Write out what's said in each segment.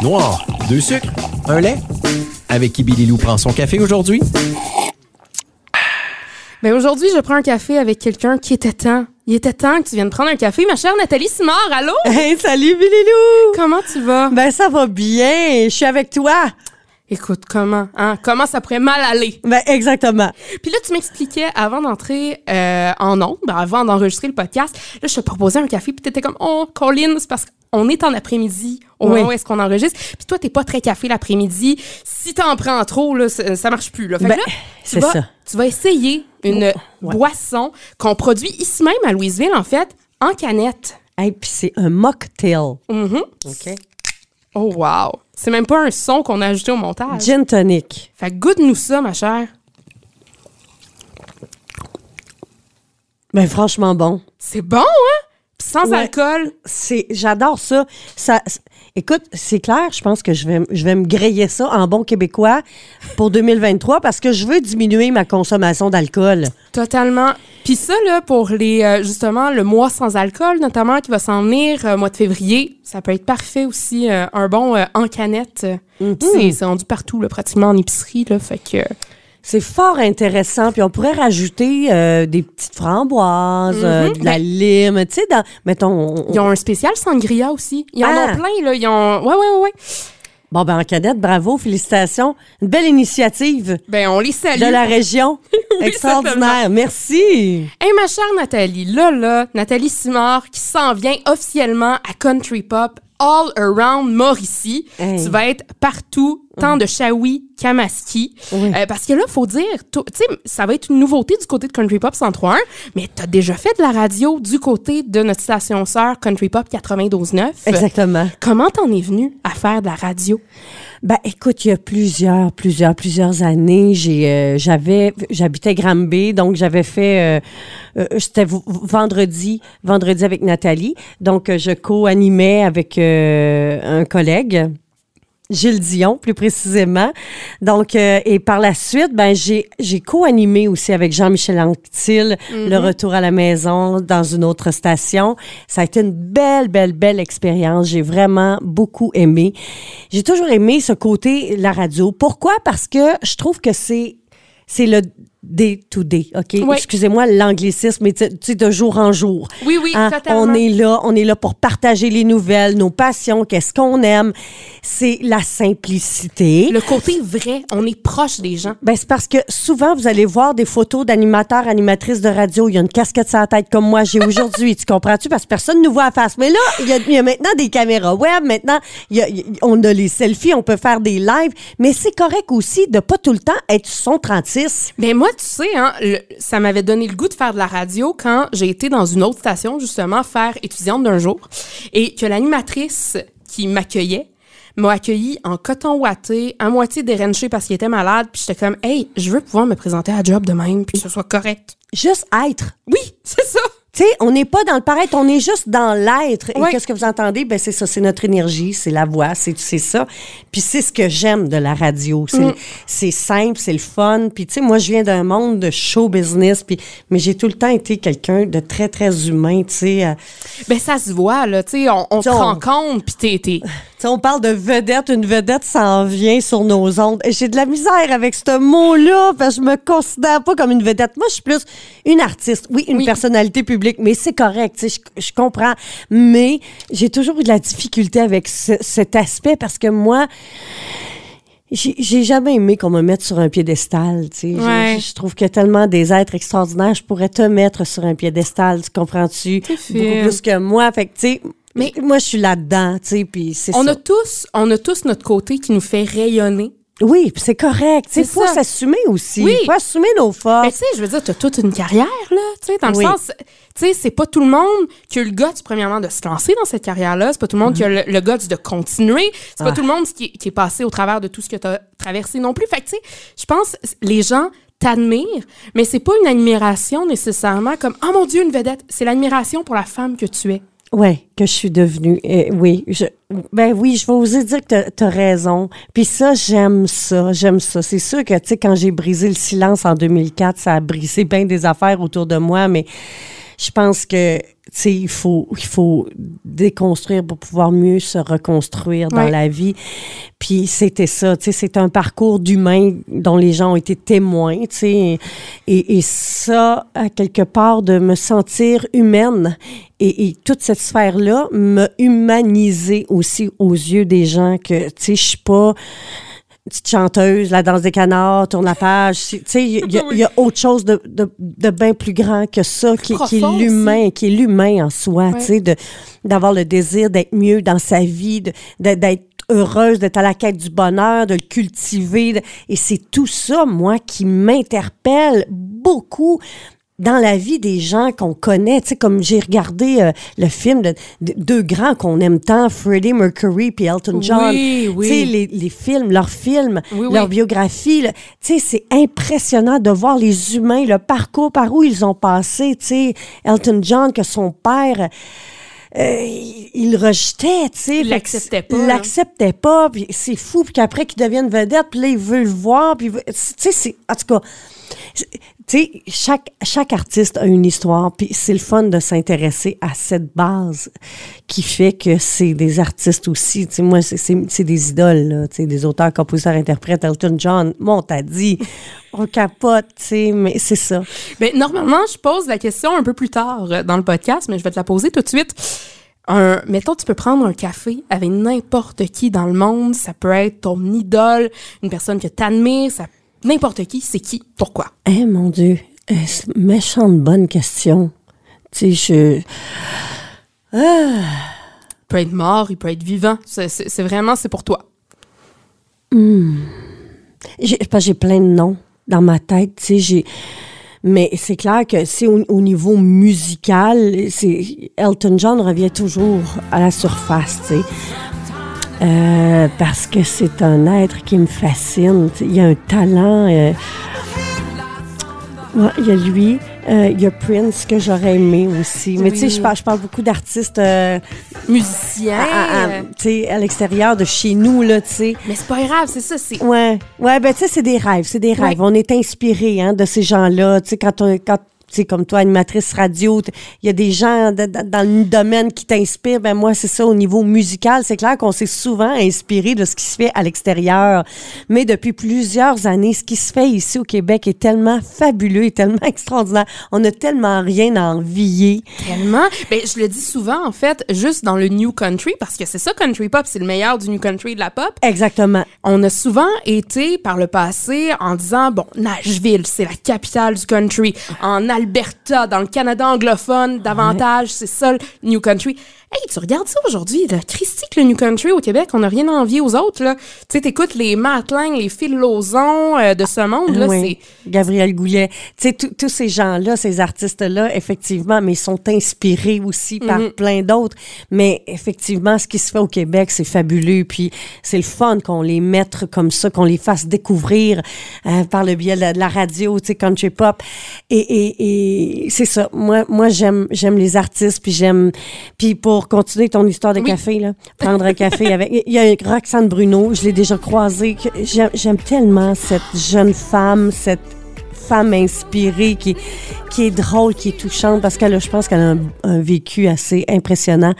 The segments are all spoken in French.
Noir, deux sucres, un lait. Avec qui Billy Lou prend son café aujourd'hui? Ben aujourd'hui, je prends un café avec quelqu'un qui était temps. Il était temps que tu viennes prendre un café, ma chère Nathalie Simard. Allô? Hey, salut Billy Comment tu vas? Ben ça va bien, je suis avec toi. Écoute, comment? Hein? Comment ça pourrait mal aller? Ben exactement. Puis là, tu m'expliquais avant d'entrer euh, en ondes, ben, avant d'enregistrer le podcast, là, je te proposais un café, puis t'étais comme, oh, Colin, c'est parce qu'on est en après-midi au Oui. moment où est-ce qu'on enregistre. Puis toi, t'es pas très café l'après-midi. Si t'en prends trop, là, ça, ça marche plus. Là. Fait que Ben, là, tu c'est vas, ça. tu vas essayer une Ouais. boisson qu'on produit ici même à Louisville, en fait, en canette. Hey, puis c'est un mocktail. Mhm. OK. Oh, wow! C'est même pas un son qu'on a ajouté au montage. Gin tonic. Fait que goûte-nous ça, ma chère. Ben franchement bon. C'est bon, hein? Sans Ouais. alcool. C'est j'adore ça. Ça écoute, c'est clair, je pense que je vais je vais me griller ça en bon québécois pour 2023 parce que je veux diminuer ma consommation d'alcool. Totalement. Puis ça, là, pour les, euh, justement, le mois sans alcool, notamment, qui va s'en venir, euh, mois de février, ça peut être parfait aussi. euh, un bon en canette. Mhm. C'est c'est rendu partout, là, pratiquement en épicerie, là. Fait que. C'est fort intéressant. Puis on pourrait rajouter euh, des petites framboises, euh, Mhm. de la lime, tu sais, dans, mettons, on- Ils ont un spécial sangria aussi. Ils en Ah! ont plein, là. Ils ont. Ouais, ouais, ouais, ouais. Bon, ben en cadette, bravo, félicitations. Une belle initiative Ben, on les salue. de la région. Oui, Extraordinaire. Merci. Hey, ma chère Nathalie, là, là, Nathalie Simard qui s'en vient officiellement à Country Pop All Around Mauricie. Hey. Tu vas être partout, tant de Shawi qu'Amaski. Oui. Euh, parce que là, faut dire, tu sais, ça va être une nouveauté du côté de Country Pop 103.1, mais t'as déjà fait de la radio du côté de notre station sœur Country Pop 92.9. Exactement. Comment t'en es venu à faire de la radio? Ben, écoute, il y a plusieurs, plusieurs, plusieurs années, j'ai, euh, j'avais, j'habitais Granby, donc j'avais fait, euh, euh, c'était vendredi, vendredi avec Nathalie, donc euh, je co-animais avec euh, un collègue. Gilles Dion, plus précisément. Donc, euh, et par la suite, ben, j'ai, j'ai co-animé aussi avec Jean-Michel Anctil le retour à la maison dans une autre station. Ça a été une belle, belle, belle expérience. J'ai vraiment beaucoup aimé. J'ai toujours aimé ce côté, la radio. Pourquoi? Parce que je trouve que c'est, c'est le day to day, OK? Oui. Excusez-moi l'anglicisme, mais tu sais, de jour en jour. Oui, oui, Hein, totalement. On est là, on est là pour partager les nouvelles, nos passions, qu'est-ce qu'on aime. C'est la simplicité. Le côté vrai, on est proche des gens. Ben, c'est parce que souvent, vous allez voir des photos d'animateurs, animatrices de radio. Il y a une casquette sur la tête comme moi j'ai aujourd'hui. tu comprends-tu? Parce que personne ne nous voit à face. Mais là, il y a, il y a maintenant des caméras web. Maintenant, y a- y on a les selfies, on peut faire des lives. Mais c'est correct aussi de pas tout le temps être son 36. Mais moi, tu sais, hein, le- ça m'avait donné le goût de faire de la radio quand j'ai été dans une autre station, justement, faire étudiante d'un jour, et que l'animatrice qui m'accueillait m'a accueilli en coton ouaté, à moitié dérenché parce qu'il était malade, puis j'étais comme, hey, je veux pouvoir me présenter à job de même, puis que ce soit correct. Juste être. Oui, c'est ça. Tu sais, on n'est pas dans le paraître, on est juste dans l'être. Et qu'est-ce que vous entendez? Ben, c'est ça, c'est notre énergie, c'est la voix, c'est, c'est ça. Puis c'est ce que j'aime de la radio. C'est, Mm. c'est simple, c'est le fun. Puis tu sais, moi, je viens d'un monde de show business, puis, mais j'ai tout le temps été quelqu'un de très, très humain, tu sais. euh, Ben, ça se voit, là, tu sais, on, on rend compte, puis t'es, on parle de vedette, une vedette s'en vient sur nos ondes. Et J'ai de la misère avec ce mot-là, parce que je me considère pas comme une vedette. Moi, je suis plus une artiste. Oui, une Oui. personnalité publique, mais c'est correct, je, comprends. Mais j'ai toujours eu de la difficulté avec ce- cet aspect parce que moi, j'ai j'ai jamais aimé qu'on me mette sur un piédestal, tu sais. Je- Ouais. Je, je trouve qu'il y a tellement des êtres extraordinaires, je pourrais te mettre sur un piédestal, tu comprends-tu? Beaucoup plus que moi. Fait que, tu sais, Mais- moi, je suis là-dedans, tu sais, puis c'est on ça. a tous, on a tous notre côté qui nous fait rayonner. Oui, puis c'est correct. Il C'est faut ça. s'assumer aussi. Oui. Il faut assumer nos Mais forces. tu sais, je veux dire, t'as toute une carrière, là, tu sais, dans le Oui. sens, tu sais, c'est pas tout le monde qui a le guts, premièrement, de se lancer dans cette carrière-là, c'est pas tout le monde qui a le, le guts de continuer, c'est pas Ah. tout le monde qui, qui est passé au travers de tout ce que t'as traversé non plus. Fait que, tu sais, je pense, les gens t'admirent, mais c'est pas une admiration nécessairement comme, oh mon Dieu, une vedette, c'est l'admiration pour la femme que tu es. Oui, que je suis devenue. Oui, je, ben oui, je vais oser dire que tu raison. Puis ça, j'aime ça, j'aime ça. C'est sûr que, tu sais, quand j'ai brisé le silence en 2004, ça a brisé bien des affaires autour de moi, mais je pense que tu sais, il faut, il faut déconstruire pour pouvoir mieux se reconstruire dans la vie. Puis c'était ça, tu sais, c'est un parcours d'humain dont les gens ont été témoins, tu sais. Et, et ça, à quelque part, de me sentir humaine et, et toute cette sphère-là me humaniser aussi aux yeux des gens que, tu sais, je suis pas petite chanteuse, la danse des canards, tourne la page. Tu sais, il y, a- y y autre chose de, de, de bien plus grand que ça, qui, qui est l'humain, qui est l'humain en soi, Ouais. tu sais, de, d'avoir le désir d'être mieux dans sa vie, d'être heureuse, d'être à la quête du bonheur, de le cultiver. et c'est tout ça, moi, qui m'interpelle beaucoup dans la vie des gens qu'on connaît, tu sais, comme j'ai regardé euh, le film de, de- deux grands qu'on aime tant, Freddie Mercury puis Elton John. Oui, oui. Tu sais, les, les films, leurs films, Oui, oui. leur biographie, là, tu sais, c'est impressionnant de voir les humains, le parcours par où ils ont passé, tu sais, Elton John, que son père... euh, il rejetait, tu sais. Il l'acceptait pas, Il l'acceptait pas, puis c'est fou, puis qu'après qu'il devienne vedette, puis là, il veut le voir, puis tu sais, c'est... En tout cas, tu sais, chaque, chaque artiste a une histoire, puis c'est le fun de s'intéresser à cette base qui fait que c'est des artistes aussi. Tu sais, moi, c'est- des idoles, tu sais, des auteurs, compositeurs, interprètes. Elton John, mon, t'as dit, on capote, tu sais, mais c'est ça. Ben, normalement, je pose la question un peu plus tard euh, dans le podcast, mais je vais te la poser tout de suite. Un, mettons, tu peux prendre un café avec n'importe qui dans le monde. Ça peut être ton idole, une personne que t'admires, ça, n'importe qui. C'est qui? Pourquoi? Eh, mon Dieu, euh, méchante bonne question. Tu sais, je... Ah, Il peut être mort, il peut être vivant. C'est, vraiment, c'est pour toi. Que j'ai plein de noms dans ma tête, tu sais, j'ai... Mais c'est clair que c'est au, au niveau musical, c'est Elton John revient toujours à la surface, tu sais. Euh, parce que c'est un être qui me fascine. Il y a un talent. euh, ouais, il y a lui. euh, il y a Prince que j'aurais aimé aussi. Mais tu sais, je parle, je parle beaucoup d'artistes euh, Musicien. à, à- à- euh, tu sais, à l'extérieur de chez nous, là, tu sais. mais c'est pas grave, c'est ça. C'est, Ouais, ouais, ben tu sais, c'est des rêves, c'est des rêves. Ouais. On est inspiré hein, de ces gens-là. Tu sais, quand on, quand sais, comme toi, animatrice radio, il y a des gens de- de- dans le domaine qui t'inspirent. Ben moi, c'est ça au niveau musical. C'est clair qu'on s'est souvent inspiré de ce qui se fait à l'extérieur. Mais depuis plusieurs années, ce qui se fait ici au Québec est tellement fabuleux et tellement extraordinaire. On a tellement rien à envier. Tellement. Ben, je le dis souvent, en fait, juste dans le New Country, parce que c'est ça, Country Pop, c'est le meilleur du New Country et de la pop. Exactement. On a souvent été par le passé en disant, bon, Nashville, c'est la capitale du country. En Alberta, dans le Canada anglophone, davantage, c'est ça New Country. Hey, tu regardes ça aujourd'hui, là, Christy, que le New Country au Québec, on n'a rien à envier aux autres, là. Tu sais, t'écoutes les Matt Lang, les Phil Lozon euh, de ce monde, là, Oui. Gabriel Goulet. Tu sais, tous- ces gens-là, ces artistes-là, effectivement, mais ils sont inspirés aussi par Mhm. plein d'autres. Mais effectivement, ce qui se fait au Québec, c'est fabuleux. Puis c'est le fun qu'on les mette comme ça, qu'on les fasse découvrir euh, par le biais de la, de la radio, tu sais, country pop. Et, et, et c'est ça. Moi, moi j'aime j'aime les artistes, puis j'aime... Puis pour continuer ton histoire de Oui. café, là, prendre un café avec... Il y a Roxane Bruno, je l'ai déjà croisée. que J'aime tellement cette jeune femme, cette femme inspirée qui, qui est drôle, qui est touchante parce a- je pense qu'elle a un, un vécu assez impressionnant.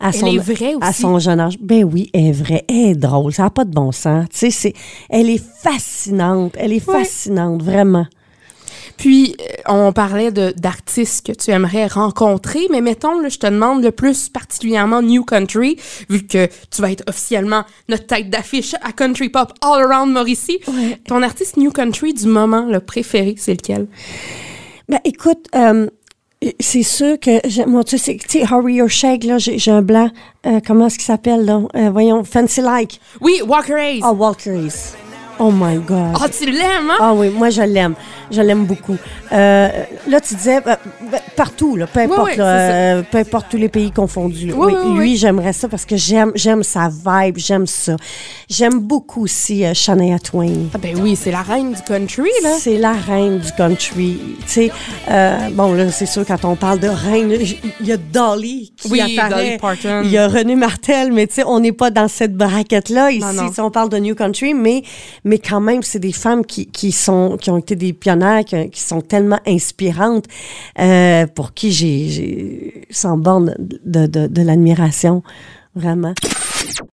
À Elle son, est vraie À aussi. son jeune âge. Ben oui, elle est vraie. Elle est drôle. Ça n'a pas de bon sens. Tu sais, elle est fascinante. Elle est fascinante, vraiment. Puis, euh, on parlait de- d'artistes que tu aimerais rencontrer, mais mettons, là, je te demande le plus particulièrement New Country, vu que tu vas être officiellement notre tête d'affiche à Country Pop All Around Mauricie. Ton artiste New Country du moment, le préféré, c'est lequel? Ben, écoute, euh, c'est sûr que moi, tu sais, tu sais, Hurry or Shake, là, j'ai, un blanc. Euh, comment est-ce qu'il s'appelle, là? Euh, voyons, Fancy Like. Oui, Walker Hayes. Oh, Walker Hayes. Oh my God. Ah, tu l'aimes, hein? Ah oui, moi je l'aime. Je l'aime beaucoup. Euh, là, tu disais euh, ben, partout, là, peu importe, oui, là, euh, peu importe tous les pays confondus. Oui, Oui, oui, lui, j'aimerais ça parce que j'aime, j'aime sa vibe, j'aime ça. J'aime beaucoup aussi euh, Shania Twain. Ah ben oui, c'est la reine du country, là. C'est la reine du country. Tu sais, euh, bon, là, c'est sûr, quand on parle de reine, il y a Dolly qui Oui, apparaît. Il y a René Martel, mais tu sais, on n'est pas dans cette braquette-là ici, Non, non. on parle de New Country, mais, mais quand même, c'est des femmes qui, qui, sont, qui ont été des pionnières, qui, sont tellement inspirantes. Euh, pour qui j'ai, sans borne de l'admiration, vraiment.